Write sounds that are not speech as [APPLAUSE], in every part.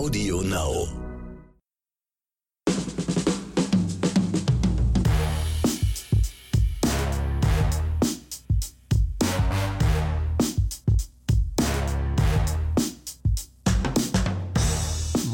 Audio Now.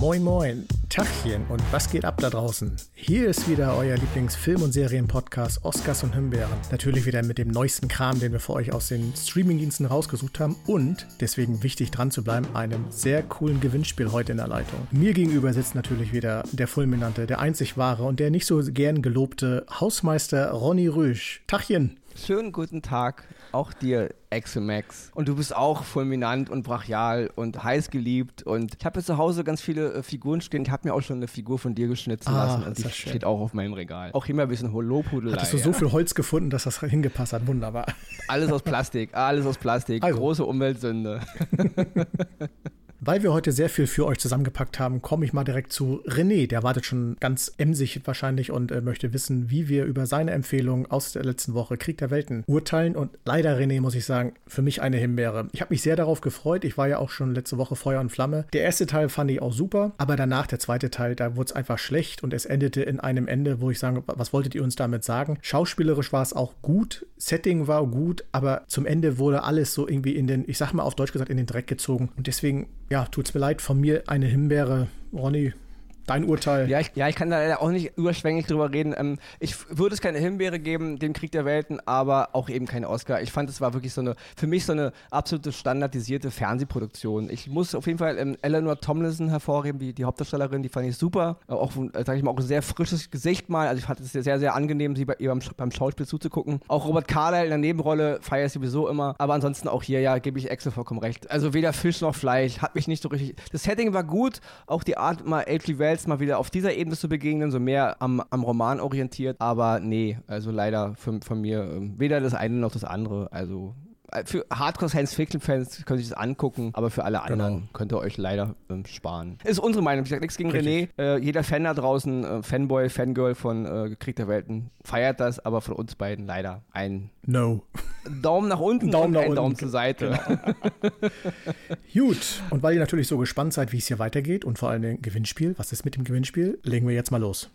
Moin Moin, Tachchen und was geht ab da draußen? Hier ist wieder euer Lieblingsfilm- und Serienpodcast Oscars und Himbeeren. Natürlich wieder mit dem neuesten Kram, den wir für euch aus den Streamingdiensten rausgesucht haben und, deswegen wichtig dran zu bleiben, einem sehr coolen Gewinnspiel heute in der Leitung. Mir gegenüber sitzt natürlich wieder der fulminante, der einzig wahre und der nicht so gern gelobte Hausmeister Ronny Rüsch. Tachchen! Schönen guten Tag, auch dir, Exemax. Und du bist auch fulminant und brachial und heiß geliebt. Und ich habe jetzt zu Hause ganz viele äh, Figuren stehen. Ich habe mir auch schon eine Figur von dir geschnitzen Ah, lassen. Und die das schön. steht auch auf meinem Regal. Auch immer ein bisschen Lobhudelei. Hattest du so viel Holz gefunden, dass das hingepasst hat? Wunderbar. Alles aus Plastik, alles aus Plastik. Also. Große Umweltsünde. [LAUGHS] Weil wir heute sehr viel für euch zusammengepackt haben, komme ich mal direkt zu René. Der wartet schon ganz emsig wahrscheinlich und äh, möchte wissen, wie wir über seine Empfehlung aus der letzten Woche Krieg der Welten urteilen. Und leider, René, muss ich sagen, für mich eine Himbeere. Ich habe mich sehr darauf gefreut. Ich war ja auch schon letzte Woche Feuer und Flamme. Der erste Teil fand ich auch super, aber danach der zweite Teil, da wurde es einfach schlecht und es endete in einem Ende, wo ich sage, was wolltet ihr uns damit sagen? Schauspielerisch war es auch gut, Setting war gut, aber zum Ende wurde alles so irgendwie in den, ich sag mal auf Deutsch gesagt, in den Dreck gezogen. Und deswegen, ja, tut's mir leid, von mir eine Himbeere. Ronny, dein Urteil. Ja ich, ja, ich kann da leider auch nicht überschwänglich drüber reden. Ähm, ich würde es keine Himbeere geben, dem Krieg der Welten, aber auch eben keine Oscar. Ich fand, es war wirklich so eine, für mich so eine absolute standardisierte Fernsehproduktion. Ich muss auf jeden Fall ähm, Eleanor Tomlinson hervorheben, die, die Hauptdarstellerin, die fand ich super. Äh, Auch, äh, sag ich mal, auch ein sehr frisches Gesicht mal. Also ich fand es sehr, sehr, angenehm, sie bei ihr beim, beim Schauspiel zuzugucken. Auch Robert Carlyle in der Nebenrolle feiere ich sowieso immer. Aber ansonsten auch hier, ja, gebe ich Excel vollkommen recht. Also weder Fisch noch Fleisch, hat mich nicht so richtig. Das Setting war gut, auch die Art, mal H.G. Wells mal wieder auf dieser Ebene zu begegnen, so mehr am, am Roman orientiert. Aber nee, also leider von, von mir ähm, weder das eine noch das andere. Also äh, für Hardcore-Science-Fiction-Fans können sich das angucken, aber für alle anderen Genau. könnt ihr euch leider ähm, sparen. Ist unsere Meinung. Ich sag nichts gegen Richtig. René. Äh, jeder Fan da draußen, äh, Fanboy, Fangirl von äh, Krieg der Welten, feiert das, aber von uns beiden leider ein No. Daumen nach unten Daumen und nach unten. Daumen zur Seite. [LAUGHS] Gut. Und weil ihr natürlich so gespannt seid, wie es hier weitergeht und vor allem Gewinnspiel, was ist mit dem Gewinnspiel, legen wir jetzt mal los.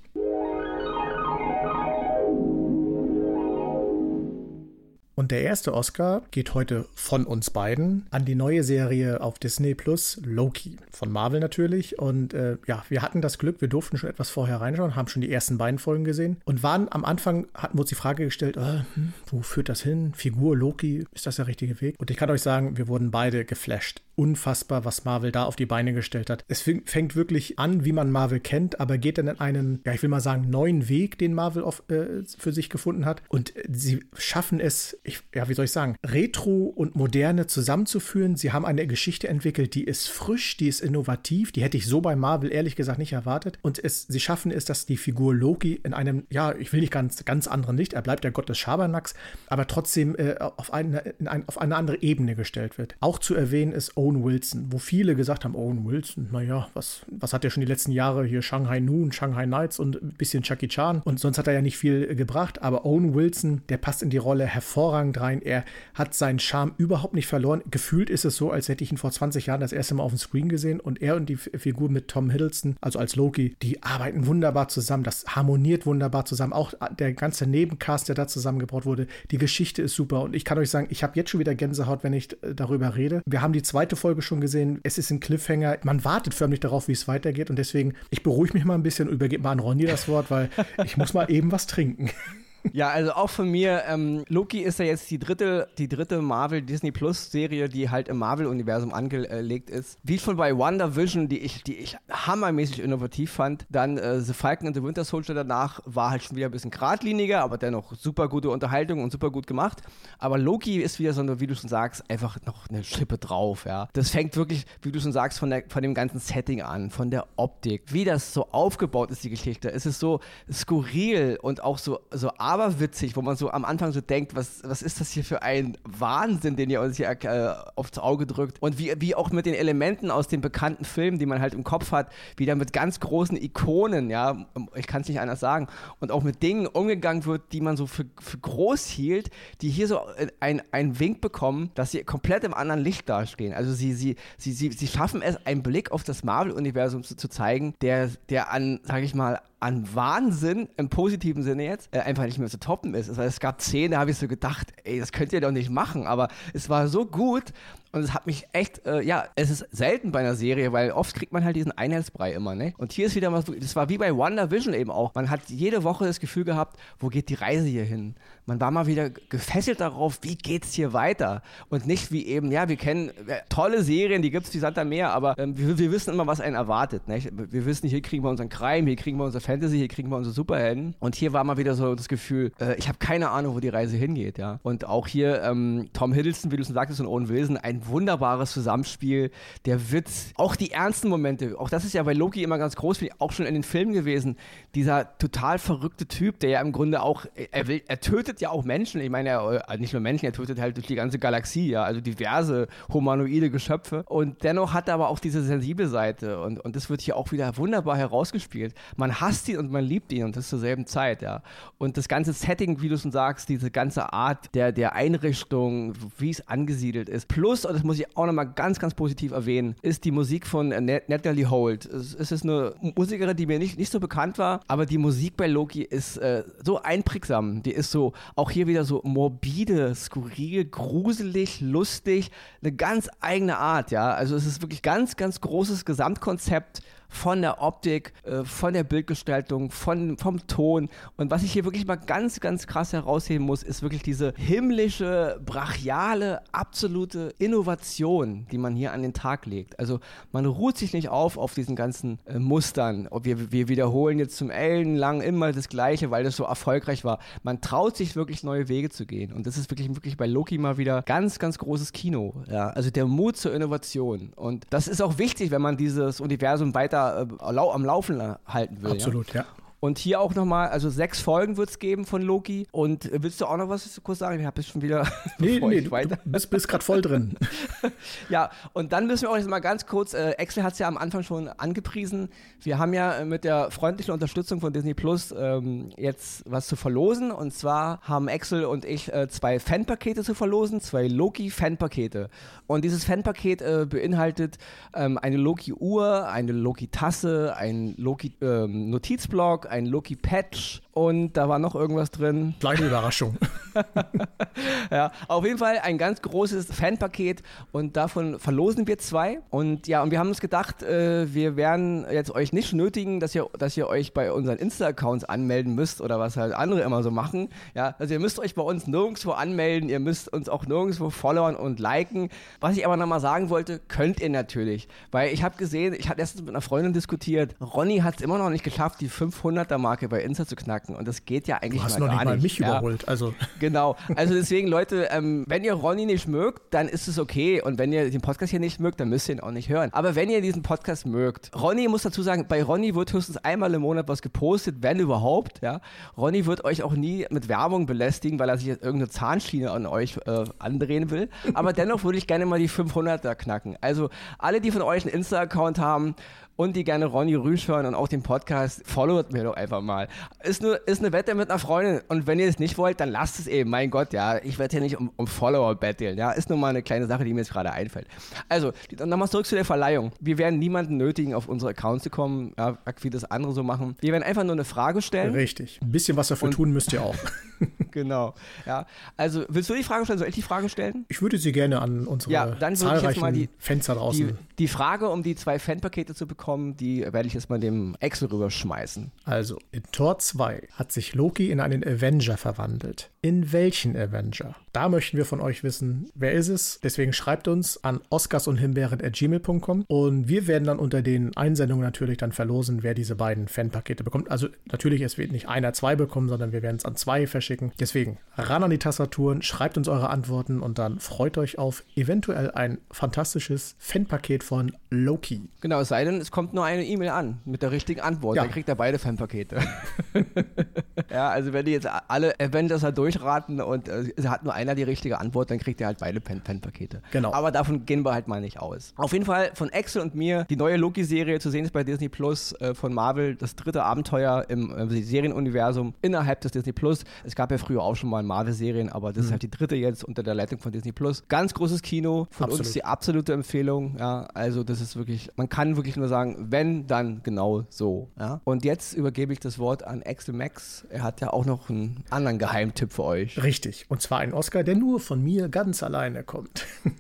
Und der erste Oscar geht heute von uns beiden an die neue Serie auf Disney Plus, Loki. Von Marvel natürlich. Und äh, ja, wir hatten das Glück, wir durften schon etwas vorher reinschauen, haben schon die ersten beiden Folgen gesehen und waren am Anfang, hatten wir uns die Frage gestellt, äh, hm, wo führt das hin? Figur Loki, ist das der richtige Weg? Und ich kann euch sagen, wir wurden beide geflasht. Unfassbar, was Marvel da auf die Beine gestellt hat. Es fängt wirklich an, wie man Marvel kennt, aber geht dann in einen, ja, ich will mal sagen, neuen Weg, den Marvel auf, äh, für sich gefunden hat. Und sie schaffen es, ich, ja, wie soll ich sagen, Retro und Moderne zusammenzuführen. Sie haben eine Geschichte entwickelt, die ist frisch, die ist innovativ, die hätte ich so bei Marvel ehrlich gesagt nicht erwartet. Und es, sie schaffen es, dass die Figur Loki in einem, ja, ich will nicht ganz, ganz anderen Licht, er bleibt der Gott des Schabernacks, aber trotzdem äh, auf, eine, in ein, auf eine andere Ebene gestellt wird. Auch zu erwähnen ist Owen Wilson, wo viele gesagt haben, Owen Wilson, naja, was, was hat er schon die letzten Jahre hier Shanghai Noon, Shanghai Nights und ein bisschen Chucky Chan und sonst hat er ja nicht viel äh, gebracht, aber Owen Wilson, der passt in die Rolle hervorragend rein. Er hat seinen Charme überhaupt nicht verloren. Gefühlt ist es so, als hätte ich ihn vor 20 Jahren das erste Mal auf dem Screen gesehen und er und die Figur mit Tom Hiddleston, also als Loki, die arbeiten wunderbar zusammen. Das harmoniert wunderbar zusammen. Auch der ganze Nebencast, der da zusammengebracht wurde, die Geschichte ist super und ich kann euch sagen, ich habe jetzt schon wieder Gänsehaut, wenn ich äh, darüber rede. Wir haben die zweite Folge schon gesehen. Es ist ein Cliffhanger. Man wartet förmlich darauf, wie es weitergeht und deswegen, ich beruhige mich mal ein bisschen und übergebe mal an Ronny das Wort, weil ich muss mal eben was trinken. [LAUGHS] Ja, also auch von mir, ähm, Loki ist ja jetzt die dritte, die dritte Marvel Disney Plus Serie, die halt im Marvel-Universum angelegt ist. Wie schon bei WandaVision, die ich, die ich hammermäßig innovativ fand. Dann äh, The Falcon and the Winter Soldier danach war halt schon wieder ein bisschen geradliniger, aber dennoch super gute Unterhaltung und super gut gemacht. Aber Loki ist wieder so eine, wie du schon sagst, einfach noch eine Schippe drauf, ja. Das fängt wirklich, wie du schon sagst, von, der, von dem ganzen Setting an, von der Optik, wie das so aufgebaut ist, die Geschichte. Es ist so skurril und auch so, so aber witzig, wo man so am Anfang so denkt, was, was ist das hier für ein Wahnsinn, den ihr uns hier äh, aufs Auge drückt. Und wie, wie auch mit den Elementen aus den bekannten Filmen, die man halt im Kopf hat, wie da mit ganz großen Ikonen, ja, ich kann es nicht anders sagen, und auch mit Dingen umgegangen wird, die man so für, für groß hielt, die hier so einen Wink bekommen, dass sie komplett im anderen Licht dastehen. Also sie, sie, sie, sie, sie schaffen es, einen Blick auf das Marvel-Universum zu, zu zeigen, der, der an, sage ich mal, an Wahnsinn, im positiven Sinne jetzt, äh, einfach nicht mehr zu toppen ist. Also es gab Szenen, da habe ich so gedacht, ey, das könnt ihr doch nicht machen, aber es war so gut und es hat mich echt, äh, ja, es ist selten bei einer Serie, weil oft kriegt man halt diesen Einheitsbrei immer, ne? Und hier ist wieder was, das war wie bei WandaVision eben auch. Man hat jede Woche das Gefühl gehabt, wo geht die Reise hier hin? Man war mal wieder gefesselt darauf, wie geht's hier weiter? Und nicht wie eben, ja, wir kennen äh, tolle Serien, die gibt's wie Santa Meer, aber ähm, wir, wir, wissen immer, was einen erwartet, ne? Wir wissen, hier kriegen wir unseren Crime, hier kriegen wir unsere Fantasy, hier kriegen wir unsere Superhelden. Und hier war mal wieder so das Gefühl, äh, ich habe keine Ahnung, wo die Reise hingeht, ja. Und auch hier ähm, Tom Hiddleston, wie du schon sagtest, und Owen Wilson, ein wunderbares Zusammenspiel. Der Witz, auch die ernsten Momente, auch das ist ja bei Loki immer ganz groß, wie auch schon in den Filmen gewesen. Dieser total verrückte Typ, der ja im Grunde auch, er, will, er tötet ja auch Menschen. Ich meine, er, äh, nicht nur Menschen, er tötet halt durch die ganze Galaxie, ja, also diverse humanoide Geschöpfe. Und dennoch hat er aber auch diese sensible Seite. Und, und das wird hier auch wieder wunderbar herausgespielt. Man hasst ihn und man liebt ihn und das zur selben Zeit, ja. Und das ganze Setting, wie du schon sagst, diese ganze Art der, der Einrichtung, wie es angesiedelt ist. Plus, und das muss ich auch nochmal ganz, ganz positiv erwähnen, ist die Musik von Natalie Holt. Es, es, ist eine Musikerin, die mir nicht, nicht so bekannt war, aber die Musik bei Loki ist äh, so einprägsam. Die ist so, auch hier wieder so morbide, skurril, gruselig, lustig, eine ganz eigene Art, ja. Also es ist wirklich ganz, ganz großes Gesamtkonzept von der Optik, äh, von der Bildgestaltung, von, vom Ton. Und was ich hier wirklich mal ganz, ganz krass herausheben muss, ist wirklich diese himmlische, brachiale, absolute Innovation, die man hier an den Tag legt. Also man ruht sich nicht auf auf diesen ganzen äh, Mustern. Wir, wir wiederholen jetzt zum ellenlang immer das Gleiche, weil das so erfolgreich war. Man traut sich wirklich neue Wege zu gehen. Und das ist wirklich, wirklich bei Loki mal wieder ganz, ganz großes Kino. Ja? Also der Mut zur Innovation. Und das ist auch wichtig, wenn man dieses Universum weiter äh, am Laufen halten will. Absolut, ja. ja. Und hier auch nochmal, also sechs Folgen wird es geben von Loki. Und willst du auch noch was kurz sagen? Ich habe es schon wieder. [LAUGHS] Nee, nee, du, weiter. du bist, bist gerade voll drin. [LAUGHS] ja, und dann müssen wir auch jetzt mal ganz kurz, äh, Excel hat es ja am Anfang schon angepriesen. Wir haben ja äh, mit der freundlichen Unterstützung von Disney Plus ähm, jetzt was zu verlosen. Und zwar haben Excel und ich äh, zwei Fanpakete zu verlosen, zwei Loki-Fanpakete. Und dieses Fanpaket äh, beinhaltet ähm, eine Loki-Uhr, eine Loki-Tasse, ein Loki-Notizblock, ähm, ein Loki-Patch und da war noch irgendwas drin. Kleine Überraschung. [LAUGHS] ja, auf jeden Fall ein ganz großes Fanpaket und davon verlosen wir zwei. Und ja, und wir haben uns gedacht, äh, wir werden jetzt euch nicht nötigen, dass ihr, dass ihr euch bei unseren Insta-Accounts anmelden müsst oder was halt andere immer so machen. Ja, also ihr müsst euch bei uns nirgendwo anmelden, ihr müsst uns auch nirgendwo followern und liken. Was ich aber nochmal sagen wollte, könnt ihr natürlich. Weil ich habe gesehen, ich hatte letztens mit einer Freundin diskutiert, Ronny hat es immer noch nicht geschafft, die 500er-Marke bei Insta zu knacken knacken. Und das geht ja eigentlich du hast mal noch gar nicht. Mal mich ja. überholt. Also. [LAUGHS] Genau. Also deswegen, Leute, ähm, wenn ihr Ronny nicht mögt, dann ist es okay. Und wenn ihr den Podcast hier nicht mögt, dann müsst ihr ihn auch nicht hören. Aber wenn ihr diesen Podcast mögt, Ronny muss dazu sagen, bei Ronny wird höchstens einmal im Monat was gepostet, wenn überhaupt. Ja. Ronny wird euch auch nie mit Werbung belästigen, weil er sich jetzt irgendeine Zahnschiene an euch äh, andrehen will. Aber dennoch würde ich gerne mal die 500er knacken. Also alle, die von euch einen Insta-Account haben, und die gerne Ronny Rüsch hören und auch den Podcast, followt mir doch einfach mal. Ist, nur, ist eine Wette mit einer Freundin und wenn ihr es nicht wollt, dann lasst es eben. Mein Gott, ja, ich werde hier nicht um, um Follower betteln. Ja, ist nur mal eine kleine Sache, die mir jetzt gerade einfällt. Also, nochmal zurück zu der Verleihung. Wir werden niemanden nötigen, auf unsere Accounts zu kommen, ja, wie das andere so machen. Wir werden einfach nur eine Frage stellen. Richtig. Ein bisschen was dafür und, tun müsst ihr auch. [LAUGHS] genau. Ja, also willst du die Frage stellen? Soll ich die Frage stellen? Ich würde sie gerne an unsere ja, dann zahlreichen ich jetzt mal die, Fans da draußen. Die, die Frage, um die zwei Fanpakete zu bekommen, die werde ich jetzt mal dem Excel rüberschmeißen. Also, in Tor 2 hat sich Loki in einen Avenger verwandelt. In welchen Avenger? Da möchten wir von euch wissen, wer ist es? Deswegen schreibt uns an oscarsundhimbeeren.gmail.com und wir werden dann unter den Einsendungen natürlich dann verlosen, wer diese beiden Fanpakete bekommt. Also natürlich, es wird nicht einer zwei bekommen, sondern wir werden es an zwei verschicken. Deswegen ran an die Tastaturen, schreibt uns eure Antworten und dann freut euch auf eventuell ein fantastisches Fanpaket von Loki. Genau, es sei denn, es kommt nur eine E-Mail an mit der richtigen Antwort. Ja. Dann kriegt er beide Fanpakete. [LAUGHS] ja, also wenn die jetzt alle Avengers halt durchraten und äh, hat nur einer die richtige Antwort, dann kriegt er halt beide Fan-Pakete. Genau. Aber davon gehen wir halt mal nicht aus. Auf jeden Fall von Axel und mir die neue Loki-Serie zu sehen ist bei Disney Plus äh, von Marvel, das dritte Abenteuer im äh, Serienuniversum innerhalb des Disney Plus. Es gab ja früher auch schon mal Marvel-Serien, aber das mhm. ist halt die dritte jetzt unter der Leitung von Disney Plus. Ganz großes Kino, von Absolut. uns die absolute Empfehlung. Ja, also das ist wirklich, man kann wirklich nur sagen, wenn, dann genau so. Ja? Und jetzt übergebe ich das Wort an Axel Max. Er hat ja auch noch einen anderen Geheimtipp für euch. Richtig. Und zwar ein Oscar, der nur von mir ganz alleine kommt. [LAUGHS]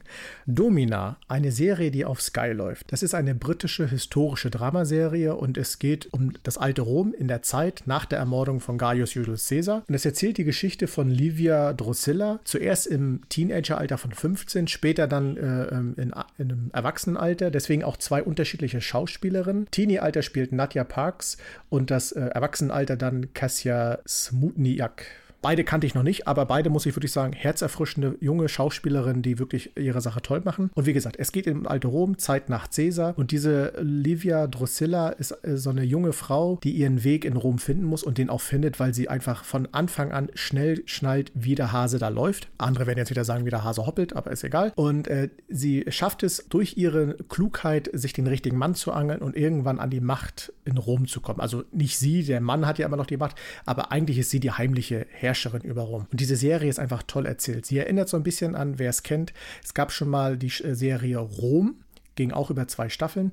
Domina, eine Serie, die auf Sky läuft. Das ist eine britische historische Dramaserie und es geht um das alte Rom in der Zeit nach der Ermordung von Gaius Julius Caesar. Und es erzählt die Geschichte von Livia Drusilla, zuerst im Teenageralter von 15, später dann äh, ähm, in, in einem Erwachsenenalter. Deswegen auch zwei unterschiedliche Schauspielerinnen. Teenie-Alter spielt Nadja Parks und das äh, Erwachsenenalter dann Kassia Smutniak. Beide kannte ich noch nicht, aber beide, muss ich wirklich sagen, herzerfrischende junge Schauspielerinnen, die wirklich ihre Sache toll machen. Und wie gesagt, es geht im Alte Rom, Zeit nach Caesar. Und diese Livia Drusilla ist äh, so eine junge Frau, die ihren Weg in Rom finden muss und den auch findet, weil sie einfach von Anfang an schnell schnallt, wie der Hase da läuft. Andere werden jetzt wieder sagen, wie der Hase hoppelt, aber ist egal. Und äh, sie schafft es durch ihre Klugheit, sich den richtigen Mann zu angeln und irgendwann an die Macht in Rom zu kommen. Also nicht sie, der Mann hat ja immer noch die Macht, aber eigentlich ist sie die heimliche Herrscherin Herrscherin über Rom. Und diese Serie ist einfach toll erzählt. Sie erinnert so ein bisschen an, wer es kennt. Es gab schon mal die äh, Serie Rom, ging auch über zwei Staffeln.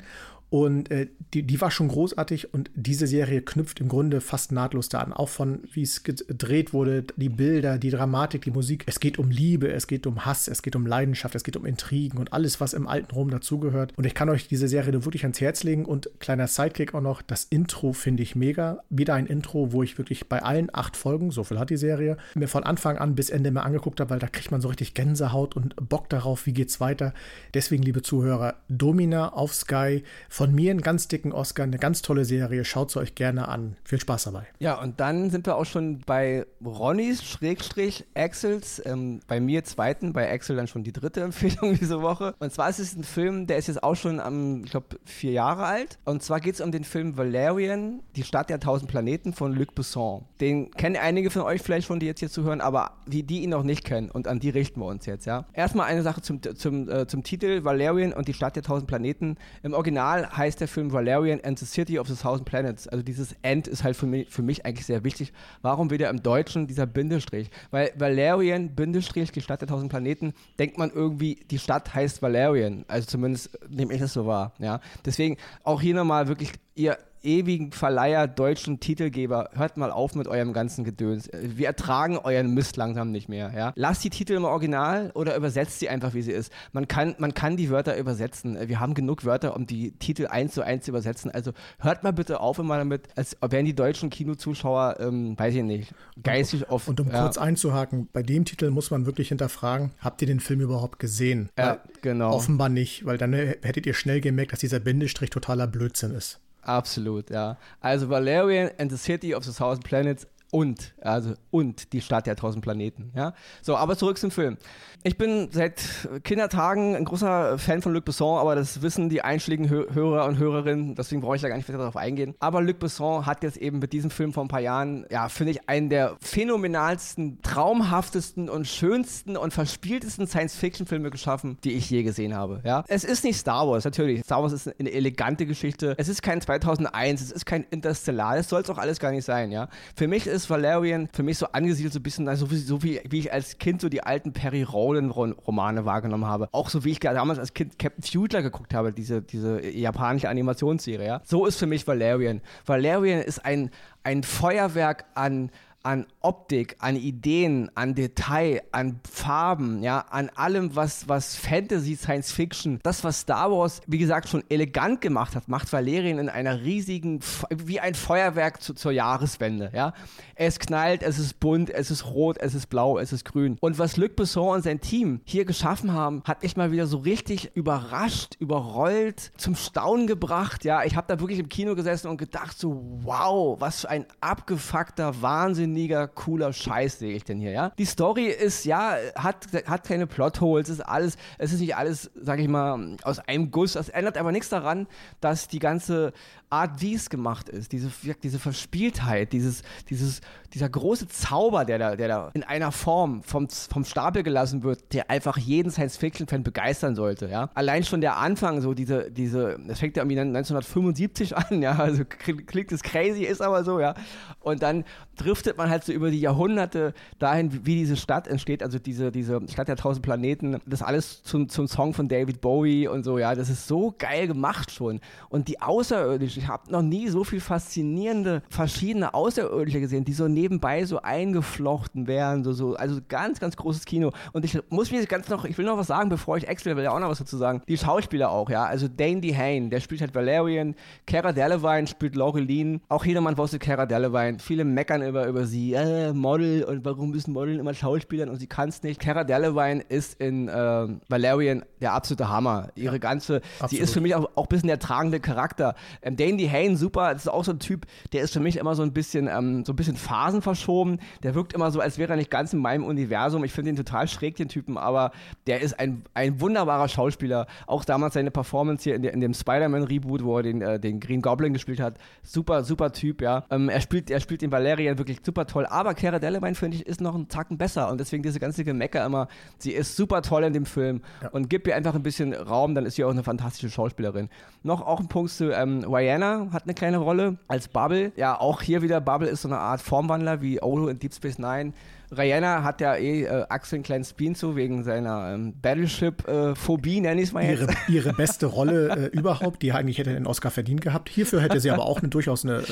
Und äh, die, die war schon großartig und diese Serie knüpft im Grunde fast nahtlos da an. Auch von wie es gedreht wurde, die Bilder, die Dramatik, die Musik. Es geht um Liebe, es geht um Hass, es geht um Leidenschaft, es geht um Intrigen und alles, was im alten Rom dazugehört. Und ich kann euch diese Serie nur wirklich ans Herz legen. Und kleiner Sidekick auch noch, das Intro finde ich mega. Wieder ein Intro, wo ich wirklich bei allen acht Folgen, so viel hat die Serie, mir von Anfang an bis Ende mal angeguckt habe, weil da kriegt man so richtig Gänsehaut und Bock darauf, wie geht's weiter. Deswegen, liebe Zuhörer, Domina auf Sky von mir einen ganz dicken Oscar, eine ganz tolle Serie. Schaut sie euch gerne an. Viel Spaß dabei. Ja, und dann sind wir auch schon bei Ronnys Schrägstrich Axels, ähm, bei mir zweiten, bei Axel dann schon die dritte Empfehlung [LAUGHS] diese Woche. Und zwar ist es ein Film, der ist jetzt auch schon am, ich glaube, vier Jahre alt. Und zwar geht es um den Film Valerian, die Stadt der tausend Planeten von Luc Besson. Den kennen einige von euch vielleicht schon, die jetzt hier zuhören, aber die, die ihn noch nicht kennen. Und an die richten wir uns jetzt, ja. Erstmal eine Sache zum, zum, äh, zum Titel Valerian und die Stadt der tausend Planeten. Im Original heißt der Film Valerian and the City of the Thousand Planets. Also dieses End ist halt für mich, für mich eigentlich sehr wichtig. Warum wieder im Deutschen dieser Bindestrich? Weil Valerian, Bindestrich, die Stadt der tausend Planeten, denkt man irgendwie, die Stadt heißt Valerian. Also zumindest nehme ich das so wahr. Ja? Deswegen auch hier nochmal wirklich, ihr ewigen Verleiher, deutschen Titelgeber, hört mal auf mit eurem ganzen Gedöns. Wir ertragen euren Mist langsam nicht mehr. Ja? Lasst die Titel im Original oder übersetzt sie einfach, wie sie ist. Man kann, man kann die Wörter übersetzen. Wir haben genug Wörter, um die Titel eins zu eins zu übersetzen. Also hört mal bitte auf immer damit, als wären die deutschen Kinozuschauer, ähm, weiß ich nicht, geistig oft. Und um ja. kurz einzuhaken, bei dem Titel muss man wirklich hinterfragen, habt ihr den Film überhaupt gesehen? Ja, genau. Offenbar nicht, weil dann hättet ihr schnell gemerkt, dass dieser Bindestrich totaler Blödsinn ist. Absolut, ja. Also Valerian and the City of the Thousand Planets und, also und die Stadt der tausend Planeten. Ja? So, aber zurück zum Film. Ich bin seit Kindertagen ein großer Fan von Luc Besson, aber das wissen die einschlägigen Hörer und Hörerinnen, deswegen brauche ich da gar nicht weiter darauf eingehen. Aber Luc Besson hat jetzt eben mit diesem Film vor ein paar Jahren, ja, finde ich, einen der phänomenalsten, traumhaftesten und schönsten und verspieltesten Science-Fiction-Filme geschaffen, die ich je gesehen habe. Ja? Es ist nicht Star Wars, natürlich. Star Wars ist eine elegante Geschichte. Es ist kein 2001, es ist kein Interstellar, das soll es auch alles gar nicht sein. Ja? Für mich ist Valerian für mich so angesiedelt, so ein bisschen, so wie, so wie, wie ich als Kind so die alten Perry Rowland-Romane wahrgenommen habe. Auch so wie ich damals als Kind Captain Future geguckt habe, diese, diese japanische Animationsserie. Ja? So ist für mich Valerian. Valerian ist ein, ein Feuerwerk an an Optik, an Ideen, an Detail, an Farben, ja, an allem, was, was Fantasy, Science Fiction, das, was Star Wars, wie gesagt, schon elegant gemacht hat, macht Valerian in einer riesigen, wie ein Feuerwerk zu, zur Jahreswende, ja. Es knallt, es ist bunt, es ist rot, es ist blau, es ist grün. Und was Luc Besson und sein Team hier geschaffen haben, hat mich mal wieder so richtig überrascht, überrollt, zum Staunen gebracht, ja. Ich habe da wirklich im Kino gesessen und gedacht so, wow, was für ein abgefuckter, wahnsinniger, cooler Scheiß sehe ich denn hier, ja. Die Story ist, ja, hat, hat keine Plotholes, es ist alles, es ist nicht alles, sag ich mal, aus einem Guss. Das ändert aber nichts daran, dass die ganze Art, wie es gemacht ist, diese, diese Verspieltheit, dieses, dieses, dieser große Zauber, der da, der da in einer Form vom, vom Stapel gelassen wird, der einfach jeden Science-Fiction-Fan begeistern sollte, ja. Allein schon der Anfang, so diese, diese, das fängt ja irgendwie 1975 an, ja, also klingt es crazy, ist aber so, ja. Und dann driftet man halt so über die Jahrhunderte dahin, wie diese Stadt entsteht, also diese, diese Stadt der tausend Planeten, das alles zum, zum Song von David Bowie und so, ja, das ist so geil gemacht schon. Und die Außerirdischen, ich habe noch nie so viel faszinierende, verschiedene Außerirdische gesehen, die so nebenbei so eingeflochten werden, so, so, also ganz, ganz großes Kino. Und ich muss mir ganz noch, ich will noch was sagen, bevor ich Excel will ja auch noch was dazu sagen. Die Schauspieler auch, ja, also Dane DeHane, der spielt halt Valerian, Cara Delevingne spielt Laureline, auch jedermann wusste Cara Delevingne, viele meckern über, über sie, äh, Model und warum müssen Model immer Schauspielern und sie kann es nicht. Cara Delevingne ist in äh, Valerian der absolute Hammer. Ihre ja, ganze, absolut. sie ist für mich auch, auch ein bisschen der tragende Charakter. Ähm, Dane DeHane, super, das ist auch so ein Typ, der ist für mich immer so ein bisschen, ähm, so ein bisschen phasenverschoben. Der wirkt immer so, als wäre er nicht ganz in meinem Universum. Ich finde ihn total schräg, den Typen, aber der ist ein, ein wunderbarer Schauspieler. Auch damals seine Performance hier in, der, in dem Spider-Man-Reboot, wo er den, äh, den Green Goblin gespielt hat. Super, super Typ, ja. Ähm, er spielt, er spielt den Valerian wirklich super toll. Aber Cara Delevingne, finde ich, ist noch einen Zacken besser. Und deswegen diese ganze Gemecker immer. Sie ist super toll in dem Film. Ja. Und gib ihr einfach ein bisschen Raum, dann ist sie auch eine fantastische Schauspielerin. Noch auch ein Punkt zu ähm, Rihanna hat eine kleine Rolle als Bubble. Ja, auch hier wieder, Bubble ist so eine Art Formwandler wie Olo in Deep Space Nine. Rihanna hat ja eh äh, Axel einen kleinen Spin zu wegen seiner ähm, Battleship-Phobie, nenne ich es mal jetzt. Ihre, [LAUGHS] ihre beste Rolle äh, überhaupt, die eigentlich hätte den Oscar verdient gehabt. Hierfür hätte sie aber auch eine, durchaus eine. Äh,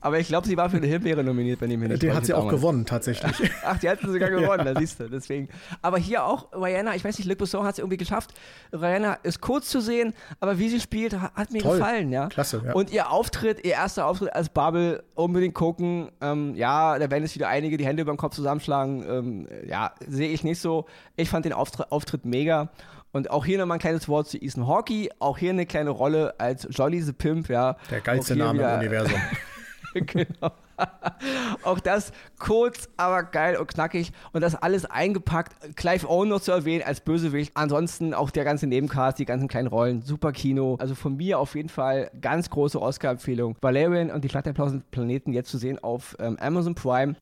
aber ich glaube, sie war für eine Himbeere nominiert, wenn ich mir nicht Den hat sie auch gewonnen, tatsächlich. [LAUGHS] Ach, die hat sie sogar [LAUGHS] gewonnen, ja. da siehst du. Deswegen. Aber hier auch, Rihanna, ich weiß nicht, Luc Besson hat es irgendwie geschafft. Rihanna ist kurz zu sehen, aber wie sie spielt, hat mir Toll. gefallen, ja. Klasse, ja. Und ihr Auftritt, ihr erster Auftritt als Bubble, unbedingt gucken. Ähm, ja, da werden jetzt wieder einige die Hände über den Kopf zusammenschlagen. Ähm, ja, sehe ich nicht so. Ich fand den Auftritt, Auftritt mega. Und auch hier nochmal ein kleines Wort zu Ethan Hawkey. Auch hier eine kleine Rolle als Jolly the Pimp, ja. Der geilste Name wieder, im Universum. [LAUGHS] [LAUGHS] genau. [LAUGHS] auch das kurz, aber geil und knackig. Und das alles eingepackt. Clive Owen noch zu erwähnen als Bösewicht. Ansonsten auch der ganze Nebencast, die ganzen kleinen Rollen. Super Kino. Also von mir auf jeden Fall ganz große Oscar-Empfehlung. Valerian und die der Planeten jetzt zu sehen auf ähm, Amazon Prime.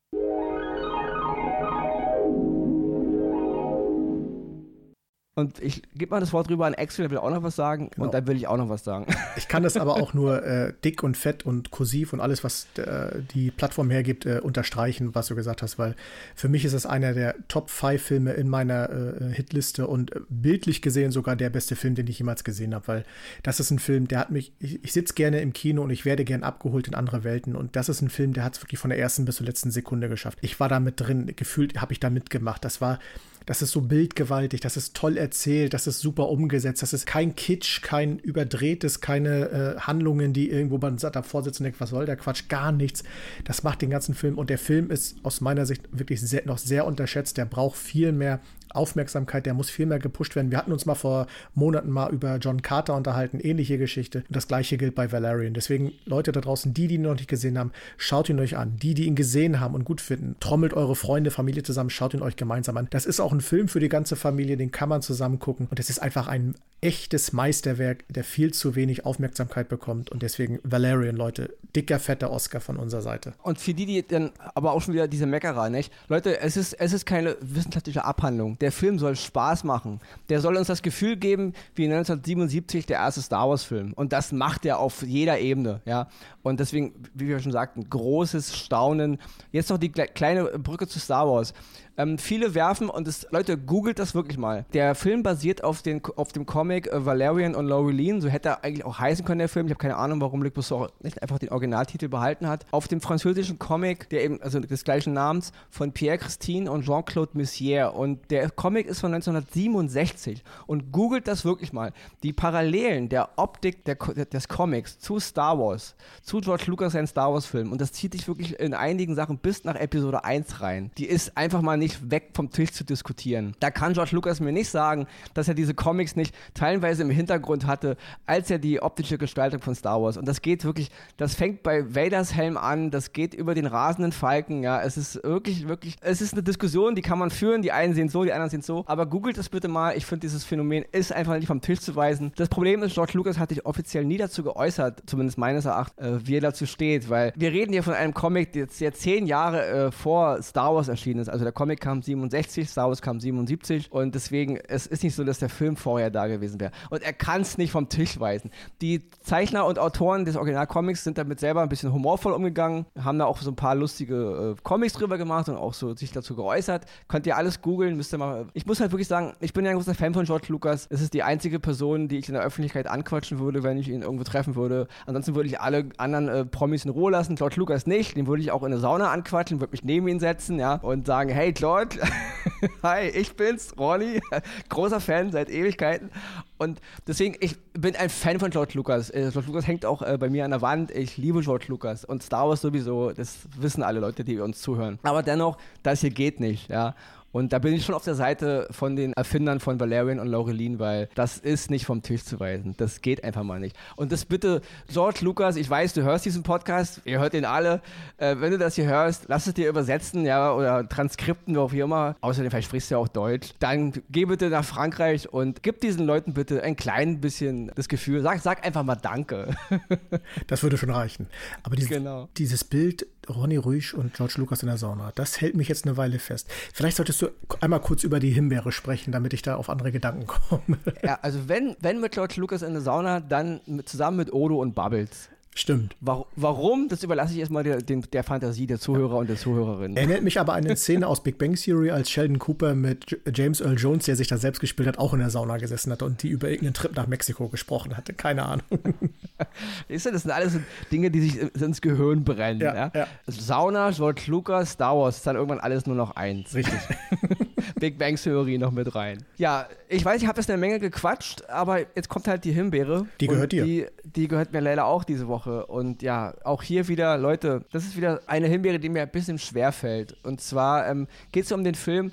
Und ich gebe mal das Wort rüber an Axel, der will auch noch was sagen genau. und dann will ich auch noch was sagen. [LAUGHS] Ich kann das aber auch nur äh, dick und fett und kursiv und alles, was äh, die Plattform hergibt, äh, unterstreichen, was du gesagt hast, weil für mich ist es einer der Top 5 Filme in meiner äh, Hitliste und bildlich gesehen sogar der beste Film, den ich jemals gesehen habe, weil das ist ein Film, der hat mich, ich, ich sitze gerne im Kino und ich werde gern abgeholt in andere Welten und das ist ein Film, der hat es wirklich von der ersten bis zur letzten Sekunde geschafft. Ich war da mit drin, gefühlt habe ich da mitgemacht. Das war das ist so bildgewaltig, das ist toll erzählt, das ist super umgesetzt, das ist kein Kitsch, kein überdrehtes, keine äh, Handlungen, die irgendwo man davor sitzt und denkt, was soll der Quatsch, gar nichts. Das macht den ganzen Film und der Film ist aus meiner Sicht wirklich sehr, noch sehr unterschätzt. Der braucht viel mehr Aufmerksamkeit, der muss viel mehr gepusht werden. Wir hatten uns mal vor Monaten mal über John Carter unterhalten, ähnliche Geschichte. Und das gleiche gilt bei Valerian. Deswegen, Leute da draußen, die, die ihn noch nicht gesehen haben, schaut ihn euch an. Die, die ihn gesehen haben und gut finden, trommelt eure Freunde, Familie zusammen, schaut ihn euch gemeinsam an. Das ist auch ein Film für die ganze Familie, den kann man zusammen gucken. Und es ist einfach ein echtes Meisterwerk, der viel zu wenig Aufmerksamkeit bekommt. Und deswegen Valerian, Leute, dicker, fetter Oscar von unserer Seite. Und für die, die dann aber auch schon wieder diese Meckerei, nicht? Leute, es ist, es ist keine wissenschaftliche Abhandlung der Film soll Spaß machen. Der soll uns das Gefühl geben, wie 1977 der erste Star Wars Film. Und das macht er auf jeder Ebene, ja. Und deswegen, wie wir schon sagten, großes Staunen. Jetzt noch die kleine Brücke zu Star Wars. Ähm, viele werfen, und das, Leute, googelt das wirklich mal. Der Film basiert auf, den, auf dem Comic äh, Valerian und Laureline, so hätte er eigentlich auch heißen können, der Film. Ich habe keine Ahnung, warum Luc Besson nicht einfach den Originaltitel behalten hat. Auf dem französischen Comic, der eben, also des gleichen Namens, von Pierre Christine und Jean-Claude Messier. Und der Comic ist von 1967. Und googelt das wirklich mal. Die Parallelen der Optik der, des Comics zu Star Wars, zu George Lucas seinen Star Wars-Film, und das zieht sich wirklich in einigen Sachen bis nach Episode 1 rein. Die ist einfach mal nicht weg vom Tisch zu diskutieren. Da kann George Lucas mir nicht sagen, dass er diese Comics nicht teilweise im Hintergrund hatte, als er die optische Gestaltung von Star Wars. Und das geht wirklich, das fängt bei Vaders Helm an, das geht über den rasenden Falken, ja. Es ist wirklich, wirklich, es ist eine Diskussion, die kann man führen. Die einen sehen so, die anderen sehen so. Aber googelt es bitte mal. Ich finde, dieses Phänomen ist einfach nicht vom Tisch zu weisen. Das Problem ist, George Lucas hat sich offiziell nie dazu geäußert, zumindest meines Erachtens, äh, wie er dazu steht, weil wir reden hier von einem Comic, der jetzt zehn Jahre äh, vor Star Wars erschienen ist. Also der Comic kam 67, Star Wars kam 77 und deswegen, es ist nicht so, dass der Film vorher da gewesen wäre. Und er kann es nicht vom Tisch weisen. Die Zeichner und Autoren des Originalcomics sind damit selber ein bisschen humorvoll umgegangen, haben da auch so ein paar lustige äh, Comics drüber gemacht und auch so sich dazu geäußert. Könnt ihr alles googeln, müsst ihr mal. Ich muss halt wirklich sagen, ich bin ja ein großer Fan von George Lucas. Es ist die einzige Person, die ich in der Öffentlichkeit anquatschen würde, wenn ich ihn irgendwo treffen würde. Ansonsten würde ich alle anderen äh, Promis in Ruhe lassen. George Lucas nicht. Den würde ich auch in der Sauna anquatschen, würde mich neben ihn setzen, ja, und sagen, hey George, [LAUGHS] hi, ich bin's, Ronny, großer Fan seit Ewigkeiten. Und deswegen, ich bin ein Fan von George Lucas. Äh, George Lucas hängt auch äh, bei mir an der Wand. Ich liebe George Lucas und Star Wars sowieso. Das wissen alle Leute, die uns zuhören. Aber dennoch, das hier geht nicht, ja. Und da bin ich schon auf der Seite von den Erfindern von Valerian und Laureline, weil das ist nicht vom Tisch zu weisen. Das geht einfach mal nicht. Und das bitte, George Lucas, ich weiß, du hörst diesen Podcast, ihr hört ihn alle. Äh, wenn du das hier hörst, lass es dir übersetzen, ja, oder Transkripten, wie auch immer. Außerdem, vielleicht sprichst du ja auch Deutsch. Dann geh bitte nach Frankreich und gib diesen Leuten bitte ein klein bisschen das Gefühl, sag, sag einfach mal Danke. [LAUGHS] das würde schon reichen. Aber dieses, genau. dieses Bild Ronny Rüsch und George Lucas in der Sauna. Das hält mich jetzt eine Weile fest. Vielleicht solltest du einmal kurz über die Himbeere sprechen, damit ich da auf andere Gedanken komme. Ja, also wenn, wenn mit George Lucas in der Sauna, dann mit, zusammen mit Odo und Bubbles. Stimmt. Warum? Das überlasse ich erstmal der, der, Fantasie der Zuhörer und der Zuhörerin. Erinnert mich aber an eine Szene aus Big Bang Theory, als Sheldon Cooper mit James Earl Jones, der sich da selbst gespielt hat, auch in der Sauna gesessen hat und die über irgendeinen Trip nach Mexiko gesprochen hatte. Keine Ahnung. [LAUGHS] das sind alles Dinge, die sich ins Gehirn brennen. Ja, ja? Ja. Sauna, George Lucas, Star Wars, ist dann irgendwann alles nur noch eins. Richtig. [LAUGHS] [LAUGHS] Big Bang Theory noch mit rein. Ja, ich weiß, ich habe jetzt eine Menge gequatscht, aber jetzt kommt halt die Himbeere. Die gehört dir. Die, die gehört mir leider auch diese Woche. Und ja, auch hier wieder, Leute, das ist wieder eine Himbeere, die mir ein bisschen schwer fällt. Und zwar ähm, geht es um den Film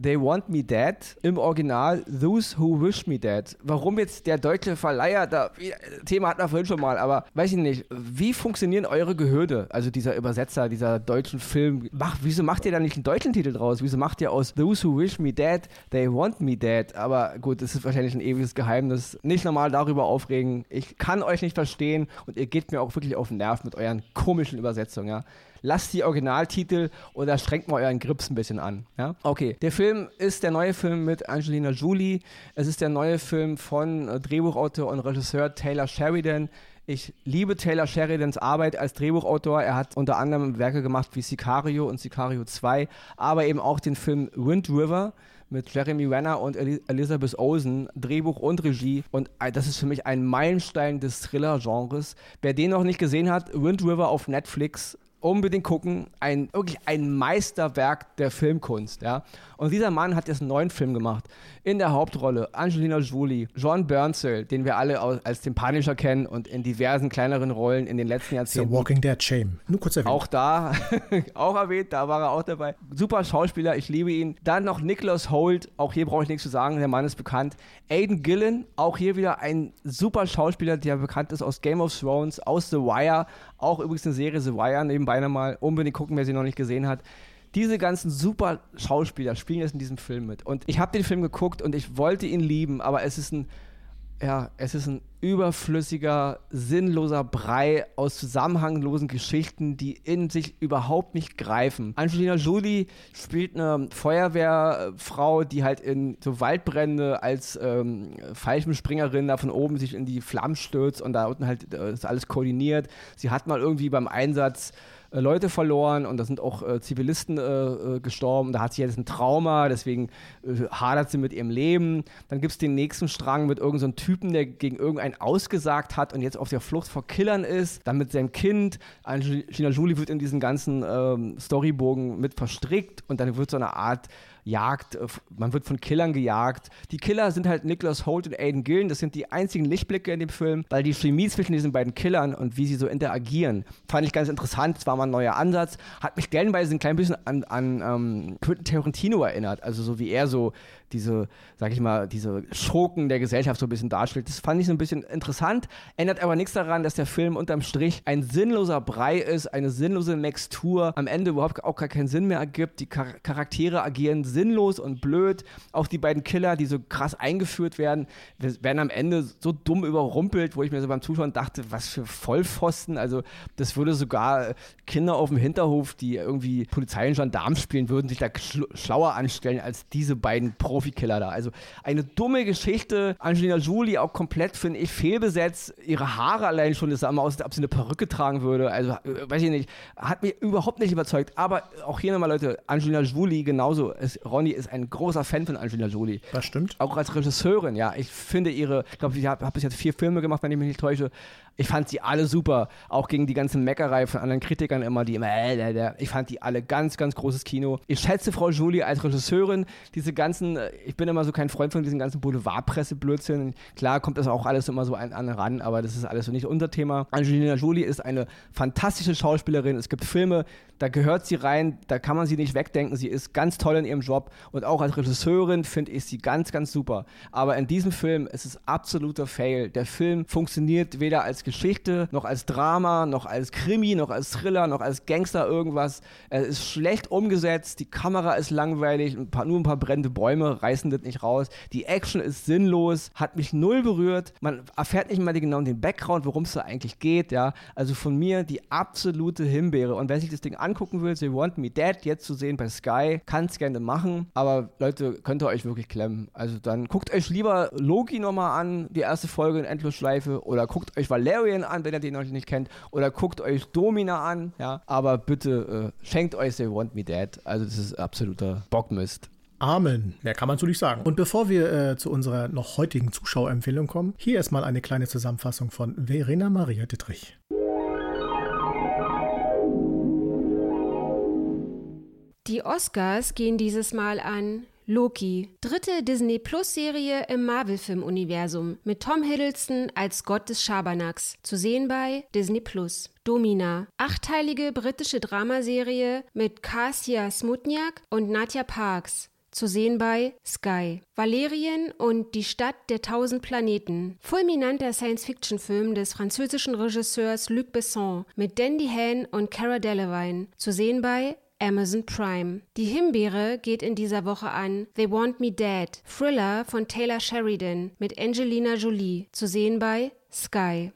They Want Me Dead, im Original Those Who Wish Me Dead. Warum jetzt der deutsche Verleiher, da, Thema hatten wir vorhin schon mal, aber weiß ich nicht, wie funktionieren eure Gehörde, also dieser Übersetzer, dieser deutschen Film, mach, wieso macht ihr da nicht einen deutschen Titel draus? Wieso macht ihr aus Those Who Wish Me Dead, They Want Me Dead? Aber gut, das ist wahrscheinlich ein ewiges Geheimnis. Nicht normal darüber aufregen. Ich kann euch nicht verstehen und ihr geht mir auch wirklich auf den Nerv mit euren komischen Übersetzungen, ja lasst die Originaltitel oder strengt mal euren Grips ein bisschen an. Ja? Okay, der Film ist der neue Film mit Angelina Jolie. Es ist der neue Film von äh, Drehbuchautor und Regisseur Taylor Sheridan. Ich liebe Taylor Sheridans Arbeit als Drehbuchautor. Er hat unter anderem Werke gemacht wie Sicario und Sicario 2, aber eben auch den Film Wind River mit Jeremy Renner und Elizabeth Olsen, Drehbuch und Regie. Und äh, das ist für mich ein Meilenstein des Thriller-Genres. Wer den noch nicht gesehen hat, Wind River auf Netflix, unbedingt gucken. Ein, wirklich ein Meisterwerk der Filmkunst, ja. Und dieser Mann hat jetzt einen neuen Film gemacht. In der Hauptrolle Angelina Jolie, John Bernthal, den wir alle als den Punisher kennen und in diversen kleineren Rollen in den letzten Jahrzehnten. The Walking Dead Shame. Nur kurz erwähnt. Auch da, [LAUGHS] auch erwähnt, da war er auch dabei. Super Schauspieler, ich liebe ihn. Dann noch Nicholas Holt, auch hier brauche ich nichts zu sagen, der Mann ist bekannt. Aiden Gillen, auch hier wieder ein super Schauspieler, der bekannt ist aus Game of Thrones, aus The Wire, auch übrigens eine Serie The Wire nebenbei nochmal. Unbedingt gucken, wer sie noch nicht gesehen hat diese ganzen super Schauspieler spielen jetzt in diesem Film mit. Und ich habe den Film geguckt und ich wollte ihn lieben, aber es ist ein, ja, es ist ein überflüssiger, sinnloser Brei aus zusammenhanglosen Geschichten, die in sich überhaupt nicht greifen. Angelina Jolie spielt eine Feuerwehrfrau, die halt in so Waldbrände als ähm, Fallschirmspringerin da von oben sich in die Flammen stürzt und da unten halt äh, ist alles koordiniert. Sie hat mal irgendwie beim Einsatz äh, Leute verloren und da sind auch äh, Zivilisten äh, äh, gestorben. Da hat sie jetzt ein Trauma, deswegen äh, hadert sie mit ihrem Leben. Dann gibt es den nächsten Strang mit irgendeinem so Typen, der gegen irgendeinen ausgesagt hat und jetzt auf der Flucht vor Killern ist. Dann mit seinem Kind. Angelina Jolie wird in diesen ganzen ähm, Storybogen mit verstrickt und dann wird so eine Art Jagd, äh, man wird von Killern gejagt. Die Killer sind halt Nicholas Holt und Aiden Gillen, das sind die einzigen Lichtblicke in dem Film, weil die Chemie zwischen diesen beiden Killern und wie sie so interagieren, fand ich ganz interessant, es war mal ein neuer Ansatz, hat mich stellenweise ein klein bisschen an, an ähm, Quentin Tarantino erinnert, also so wie er so diese, sag ich mal, diese Schurken der Gesellschaft so ein bisschen darstellt. Das fand ich so ein bisschen interessant, ändert aber nichts daran, dass der Film unterm Strich ein sinnloser Brei ist, eine sinnlose Mixtur, am Ende überhaupt auch gar keinen Sinn mehr ergibt. Die Char Charaktere agieren sinnlos und blöd. Auch die beiden Killer, die so krass eingeführt werden, werden am Ende so dumm überrumpelt, wo ich mir so beim Zuschauen dachte, was für Vollpfosten. Also, das würde sogar Kinder auf dem Hinterhof, die irgendwie Polizei und Gendarmen spielen würden, sich da schlauer anstellen als diese beiden Profis. Profikiller da. Also eine dumme Geschichte. Angelina Jolie auch komplett, finde ich, fehlbesetzt. Ihre Haare allein schon, das sah mal aus, als ob sie eine Perücke tragen würde. Also, äh, weiß ich nicht. Hat mich überhaupt nicht überzeugt. Aber auch hier nochmal, Leute, Angelina Jolie genauso. Es, Ronny ist ein großer Fan von Angelina Jolie. Das stimmt. Auch als Regisseurin, ja. Ich finde ihre, ich glaube, ich habe hab bis jetzt vier Filme gemacht, wenn ich mich nicht täusche. Ich fand sie alle super, auch gegen die ganzen Meckerei von anderen Kritikern immer, die immer, äh, äh, äh, ich fand die alle ganz, ganz großes Kino. Ich schätze Frau Julie als Regisseurin, diese ganzen, äh, ich bin immer so kein Freund von diesen ganzen Boulevardpresse-Blödsinn. Klar kommt das auch alles immer so an, an ran, aber das ist alles so nicht unser Thema. Angelina Jolie ist eine fantastische Schauspielerin. Es gibt Filme, da gehört sie rein, da kann man sie nicht wegdenken. Sie ist ganz toll in ihrem Job und auch als Regisseurin finde ich sie ganz, ganz super. Aber in diesem Film ist es absoluter Fail. Der Film funktioniert weder als Geschichte, noch als Drama, noch als Krimi, noch als Thriller, noch als Gangster irgendwas. Er ist schlecht umgesetzt, die Kamera ist langweilig, ein paar, nur ein paar brennende Bäume reißen das nicht raus. Die Action ist sinnlos, hat mich null berührt. Man erfährt nicht mal genau den Background, worum es da eigentlich geht. Ja? Also von mir die absolute Himbeere. Und wer sich das Ding angucken will, They Want Me Dead, jetzt zu sehen bei Sky, kann es gerne machen. Aber Leute, könnt ihr euch wirklich klemmen. Also dann guckt euch lieber Loki nochmal an, die erste Folge in Endlosschleife, oder guckt euch Valeria Valerian an, wenn ihr den noch nicht kennt. Oder guckt euch Domina an, ja. Aber bitte äh, schenkt euch They Want Me Dead. Also das ist absoluter Bockmist. Amen. Mehr kann man zu nicht sagen. Und bevor wir äh, zu unserer noch heutigen Zuschauerempfehlung kommen, hier erstmal eine kleine Zusammenfassung von Verena Maria Dittrich. Die Oscars gehen dieses Mal an Loki, dritte Disney Plus Serie im Marvel-Film-Universum mit Tom Hiddleston als Gott des Schabernacks, zu sehen bei Disney Plus. Domina, achtteilige britische Dramaserie mit Kasia Smutniak und Nadja Parks, zu sehen bei Sky. Valerien und die Stadt der tausend Planeten. Fulminanter Science-Fiction-Film des französischen Regisseurs Luc Besson mit Dandy Han und Cara Delevingne. Zu sehen bei Amazon Prime. Die Himbeere geht in dieser Woche an They Want Me Dead, Thriller von Taylor Sheridan mit Angelina Jolie, zu sehen bei Sky.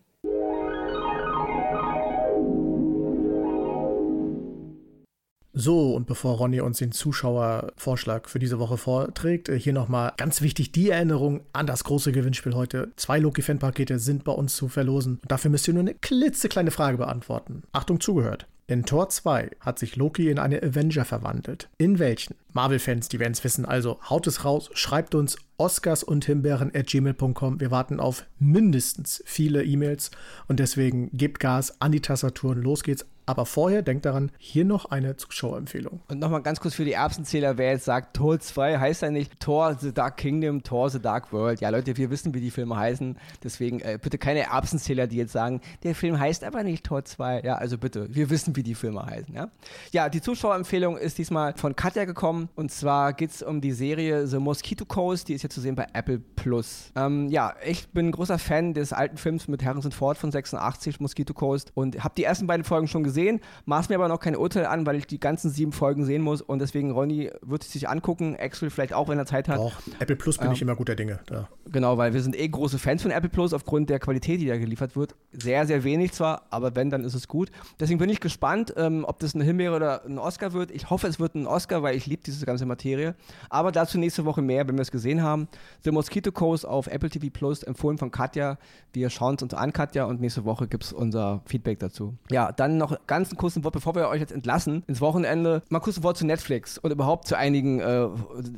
So, und bevor Ronny uns den Zuschauervorschlag für diese Woche vorträgt, äh, hier nochmal ganz wichtig die Erinnerung an das große Gewinnspiel heute. Zwei Loki-Fanpakete sind bei uns zu verlosen. Und dafür müsst ihr nur eine klitzekleine Frage beantworten. Achtung, zugehört. In Tor 2 hat sich Loki in eine Avenger verwandelt. In welchen? Marvel-Fans, die werden es wissen. Also haut es raus, schreibt uns oscars und himbeeren at gmail.com. Wir warten auf mindestens viele E-Mails und deswegen gebt Gas an die Tastaturen. Los geht's. Aber vorher denkt daran, hier noch eine Zuschauerempfehlung. Und nochmal ganz kurz für die Erbsenzähler, wer jetzt sagt, Tor 2 heißt ja nicht Tor The Dark Kingdom, Tor The Dark World. Ja, Leute, wir wissen, wie die Filme heißen. Deswegen äh, bitte keine Erbsenzähler, die jetzt sagen, der Film heißt aber nicht Tor 2. Ja, also bitte, wir wissen, wie die Filme heißen. Ja, ja die Zuschauerempfehlung ist diesmal von Katja gekommen. Und zwar geht es um die Serie The Mosquito Coast. Die ist jetzt zu sehen bei Apple Plus. Ähm, ja, ich bin ein großer Fan des alten Films mit Harrison Ford von 86, Mosquito Coast. Und habe die ersten beiden Folgen schon gesehen gesehen, maß mir aber noch kein Urteil an, weil ich die ganzen sieben Folgen sehen muss und deswegen Ronny wird es sich angucken, Axel vielleicht auch, wenn er Zeit hat. Doch, Apple Plus bin Ja. ich immer guter Dinge. Da. Genau, weil wir sind eh große Fans von Apple Plus aufgrund der Qualität, die da geliefert wird. Sehr, sehr wenig zwar, aber wenn, dann ist es gut. Deswegen bin ich gespannt, ähm, ob das eine Himbeere oder ein Oscar wird. Ich hoffe, es wird ein Oscar, weil ich liebe diese ganze Materie. Aber dazu nächste Woche mehr, wenn wir es gesehen haben. The Mosquito Coast auf Apple TV Plus, empfohlen von Katja. Wir schauen es uns an, Katja, und nächste Woche gibt es unser Feedback dazu. Ja, dann noch ganz ein kurzes Wort, bevor wir euch jetzt entlassen, ins Wochenende. Mal kurz ein Wort zu Netflix und überhaupt zu einigen, äh,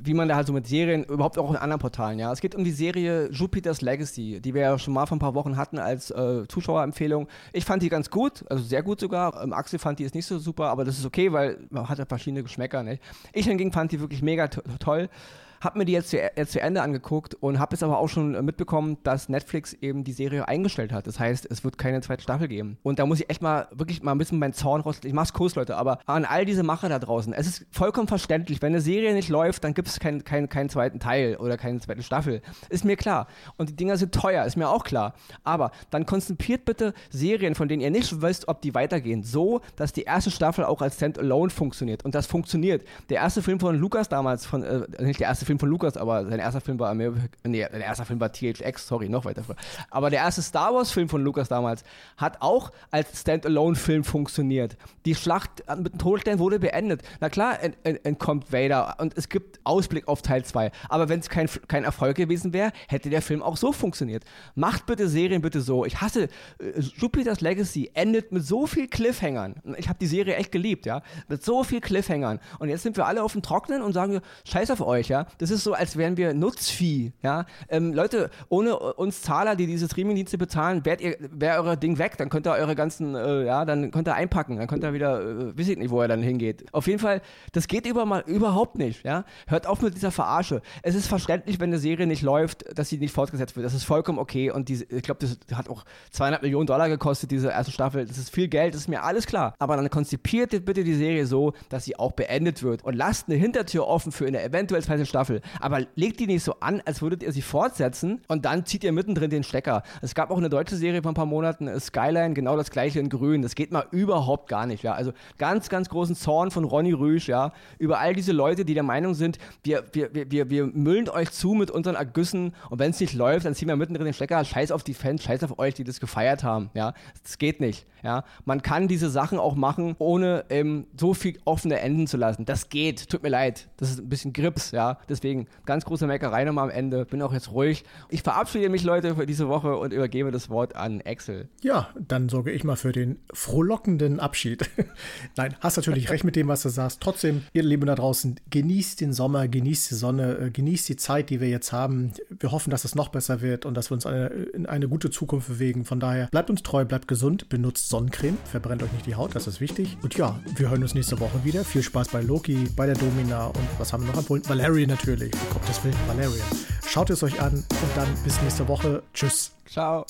wie man da halt so mit Serien, überhaupt auch in anderen Portalen, ja. Es geht um die Serie Jupiter's Legacy, die wir ja schon mal vor ein paar Wochen hatten als äh, Zuschauerempfehlung. Ich fand die ganz gut, also sehr gut sogar. Ähm, Axel fand die jetzt nicht so super, aber das ist okay, weil man hat ja verschiedene Geschmäcker, nicht? Ich hingegen fand die wirklich mega to toll. Hab mir die jetzt zu, jetzt zu Ende angeguckt und habe jetzt aber auch schon äh, mitbekommen, dass Netflix eben die Serie eingestellt hat. Das heißt, es wird keine zweite Staffel geben. Und da muss ich echt mal wirklich mal ein bisschen meinen Zorn raus. Ich mach's kurz, Leute, aber an all diese Macher da draußen, es ist vollkommen verständlich, wenn eine Serie nicht läuft, dann gibt es keinen kein, keinen zweiten Teil oder keine zweite Staffel. Ist mir klar. Und die Dinger sind teuer, ist mir auch klar. Aber dann konzipiert bitte Serien, von denen ihr nicht wisst, ob die weitergehen, so, dass die erste Staffel auch als Standalone funktioniert. Und das funktioniert. Der erste Film von Lukas damals, von, äh, nicht der erste Film von Lukas, aber sein erster Film war America, nee, sein erster Film war THX, sorry, noch weiter früher. Aber der erste Star Wars Film von Lukas damals hat auch als Standalone-Film funktioniert. Die Schlacht mit dem Todesstern wurde beendet. Na klar, ent, ent, entkommt Vader und es gibt Ausblick auf Teil 2. Aber wenn es kein, kein Erfolg gewesen wäre, hätte der Film auch so funktioniert. Macht bitte Serien bitte so. Ich hasse äh, Jupiter's Legacy endet mit so viel Cliffhangern. Ich habe die Serie echt geliebt, ja, mit so viel Cliffhangern. Und jetzt sind wir alle auf dem Trocknen und sagen, scheiß auf euch, ja. Das ist so, als wären wir Nutzvieh, ja. Ähm, Leute, ohne uns Zahler, die diese Streamingdienste bezahlen, wärt ihr, wäre euer Ding weg. Dann könnt ihr eure ganzen, äh, ja, dann könnt ihr einpacken. Dann könnt ihr wieder, äh, wisst ihr nicht, wo er dann hingeht. Auf jeden Fall, das geht über mal, überhaupt nicht, ja. Hört auf mit dieser Verarsche. Es ist verständlich, wenn eine Serie nicht läuft, dass sie nicht fortgesetzt wird. Das ist vollkommen okay. Und diese, ich glaube, das hat auch 200 Millionen Dollar gekostet, diese erste Staffel. Das ist viel Geld, das ist mir alles klar. Aber dann konzipiert bitte die Serie so, dass sie auch beendet wird. Und lasst eine Hintertür offen für eine eventuell zweite Staffel. Aber legt die nicht so an, als würdet ihr sie fortsetzen und dann zieht ihr mittendrin den Stecker. Es gab auch eine deutsche Serie vor ein paar Monaten, äh, Skyline, genau das gleiche in grün. Das geht mal überhaupt gar nicht, ja. Also ganz, ganz großen Zorn von Ronny Rüsch, ja, über all diese Leute, die der Meinung sind, wir, wir, wir, wir, müllen euch zu mit unseren Ergüssen und wenn es nicht läuft, dann ziehen wir mittendrin den Stecker. Scheiß auf die Fans, scheiß auf euch, die das gefeiert haben, ja. Das geht nicht, ja. Man kann diese Sachen auch machen, ohne ähm, so viel offene Enden zu lassen. Das geht, tut mir leid. Das ist ein bisschen Grips, ja. Deswegen ganz große Meckerei nochmal am Ende. Bin auch jetzt ruhig. Ich verabschiede mich, Leute, für diese Woche und übergebe das Wort an Axel. Ja, dann sorge ich mal für den frohlockenden Abschied. [LAUGHS] Nein, hast natürlich recht mit dem, was du sagst. Trotzdem, ihr Lieben da draußen, genießt den Sommer, genießt die Sonne, äh, genießt die Zeit, die wir jetzt haben. Wir hoffen, dass es noch besser wird und dass wir uns eine, in eine gute Zukunft bewegen. Von daher, bleibt uns treu, bleibt gesund, benutzt Sonnencreme, verbrennt euch nicht die Haut, das ist wichtig. Und ja, wir hören uns nächste Woche wieder. Viel Spaß bei Loki, bei der Domina und was haben wir noch empfohlen? Valerian natürlich. Gottes Willen, Valerian. Schaut es euch an und dann bis nächste Woche. Tschüss. Ciao.